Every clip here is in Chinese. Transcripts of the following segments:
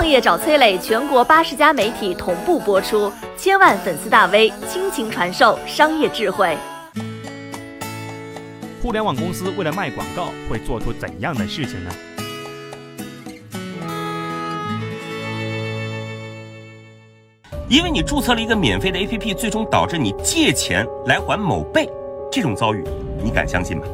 创业找崔磊，全国八十家媒体同步播出，千万粉丝大 V 倾情传授商业智慧。互联网公司为了卖广告，会做出怎样的事情呢？因为你注册了一个免费的 APP，最终导致你借钱来还某贝，这种遭遇，你敢相信吗？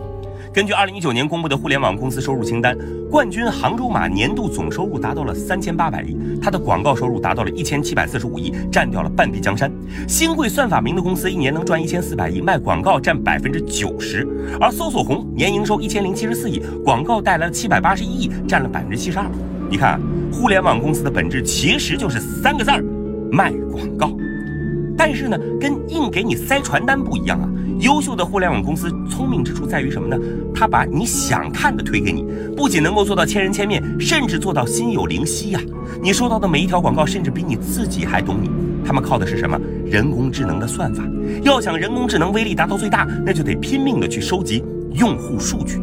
根据二零一九年公布的互联网公司收入清单，冠军杭州马年度总收入达到了三千八百亿，它的广告收入达到了一千七百四十五亿，占掉了半壁江山。新贵算法名的公司一年能赚一千四百亿，卖广告占百分之九十，而搜索红年营收一千零七十四亿，广告带来了七百八十一亿，占了百分之七十二。你看，互联网公司的本质其实就是三个字儿：卖广告。但是呢，跟硬给你塞传单不一样啊。优秀的互联网公司聪明之处在于什么呢？他把你想看的推给你，不仅能够做到千人千面，甚至做到心有灵犀呀。你收到的每一条广告，甚至比你自己还懂你。他们靠的是什么？人工智能的算法。要想人工智能威力达到最大，那就得拼命的去收集用户数据。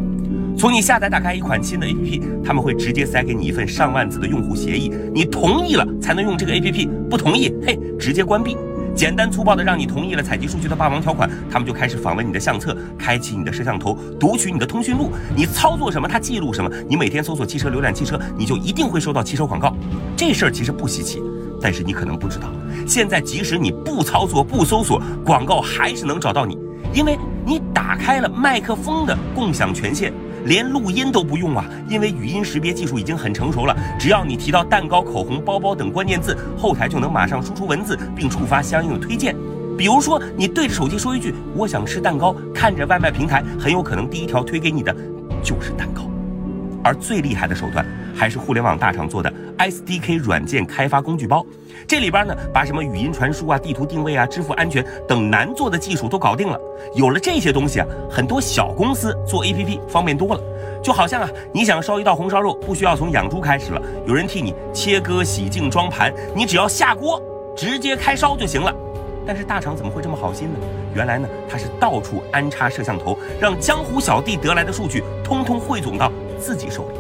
从你下载打开一款新的 APP，他们会直接塞给你一份上万字的用户协议，你同意了才能用这个 APP，不同意，嘿，直接关闭。简单粗暴的让你同意了采集数据的霸王条款，他们就开始访问你的相册，开启你的摄像头，读取你的通讯录，你操作什么，它记录什么。你每天搜索汽车、浏览汽车，你就一定会收到汽车广告。这事儿其实不稀奇，但是你可能不知道，现在即使你不操作、不搜索，广告还是能找到你，因为你打开了麦克风的共享权限。连录音都不用啊，因为语音识别技术已经很成熟了。只要你提到蛋糕、口红、包包等关键字，后台就能马上输出文字，并触发相应的推荐。比如说，你对着手机说一句“我想吃蛋糕”，看着外卖平台，很有可能第一条推给你的就是蛋糕。而最厉害的手段，还是互联网大厂做的 SDK 软件开发工具包。这里边呢，把什么语音传输啊、地图定位啊、支付安全等难做的技术都搞定了。有了这些东西啊，很多小公司做 APP 方便多了。就好像啊，你想烧一道红烧肉，不需要从养猪开始了，有人替你切割、洗净、装盘，你只要下锅，直接开烧就行了。但是大厂怎么会这么好心呢？原来呢，他是到处安插摄像头，让江湖小弟得来的数据通通汇总到自己手里。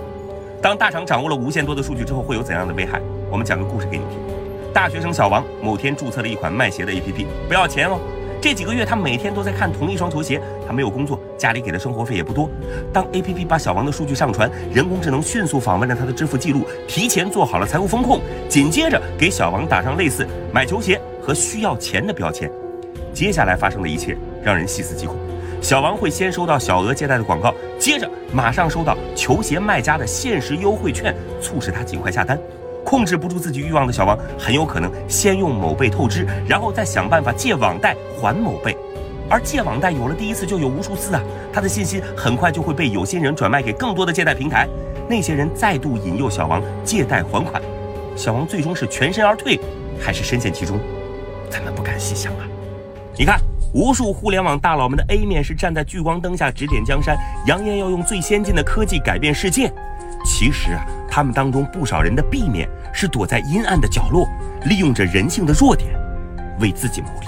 当大厂掌握了无限多的数据之后，会有怎样的危害？我们讲个故事给你听。大学生小王某天注册了一款卖鞋的 APP，不要钱哦。这几个月他每天都在看同一双球鞋，他没有工作，家里给的生活费也不多。当 APP 把小王的数据上传，人工智能迅速访问了他的支付记录，提前做好了财务风控，紧接着给小王打上类似买球鞋和需要钱的标签。接下来发生的一切让人细思极恐。小王会先收到小额借贷的广告，接着马上收到球鞋卖家的限时优惠券，促使他尽快下单。控制不住自己欲望的小王，很有可能先用某贝透支，然后再想办法借网贷还某贝。而借网贷有了第一次就有无数次啊，他的信息很快就会被有心人转卖给更多的借贷平台，那些人再度引诱小王借贷还款，小王最终是全身而退，还是深陷其中，咱们不敢细想啊。你看，无数互联网大佬们的 A 面是站在聚光灯下指点江山，扬言要用最先进的科技改变世界，其实啊。他们当中不少人的 B 面是躲在阴暗的角落，利用着人性的弱点，为自己谋利。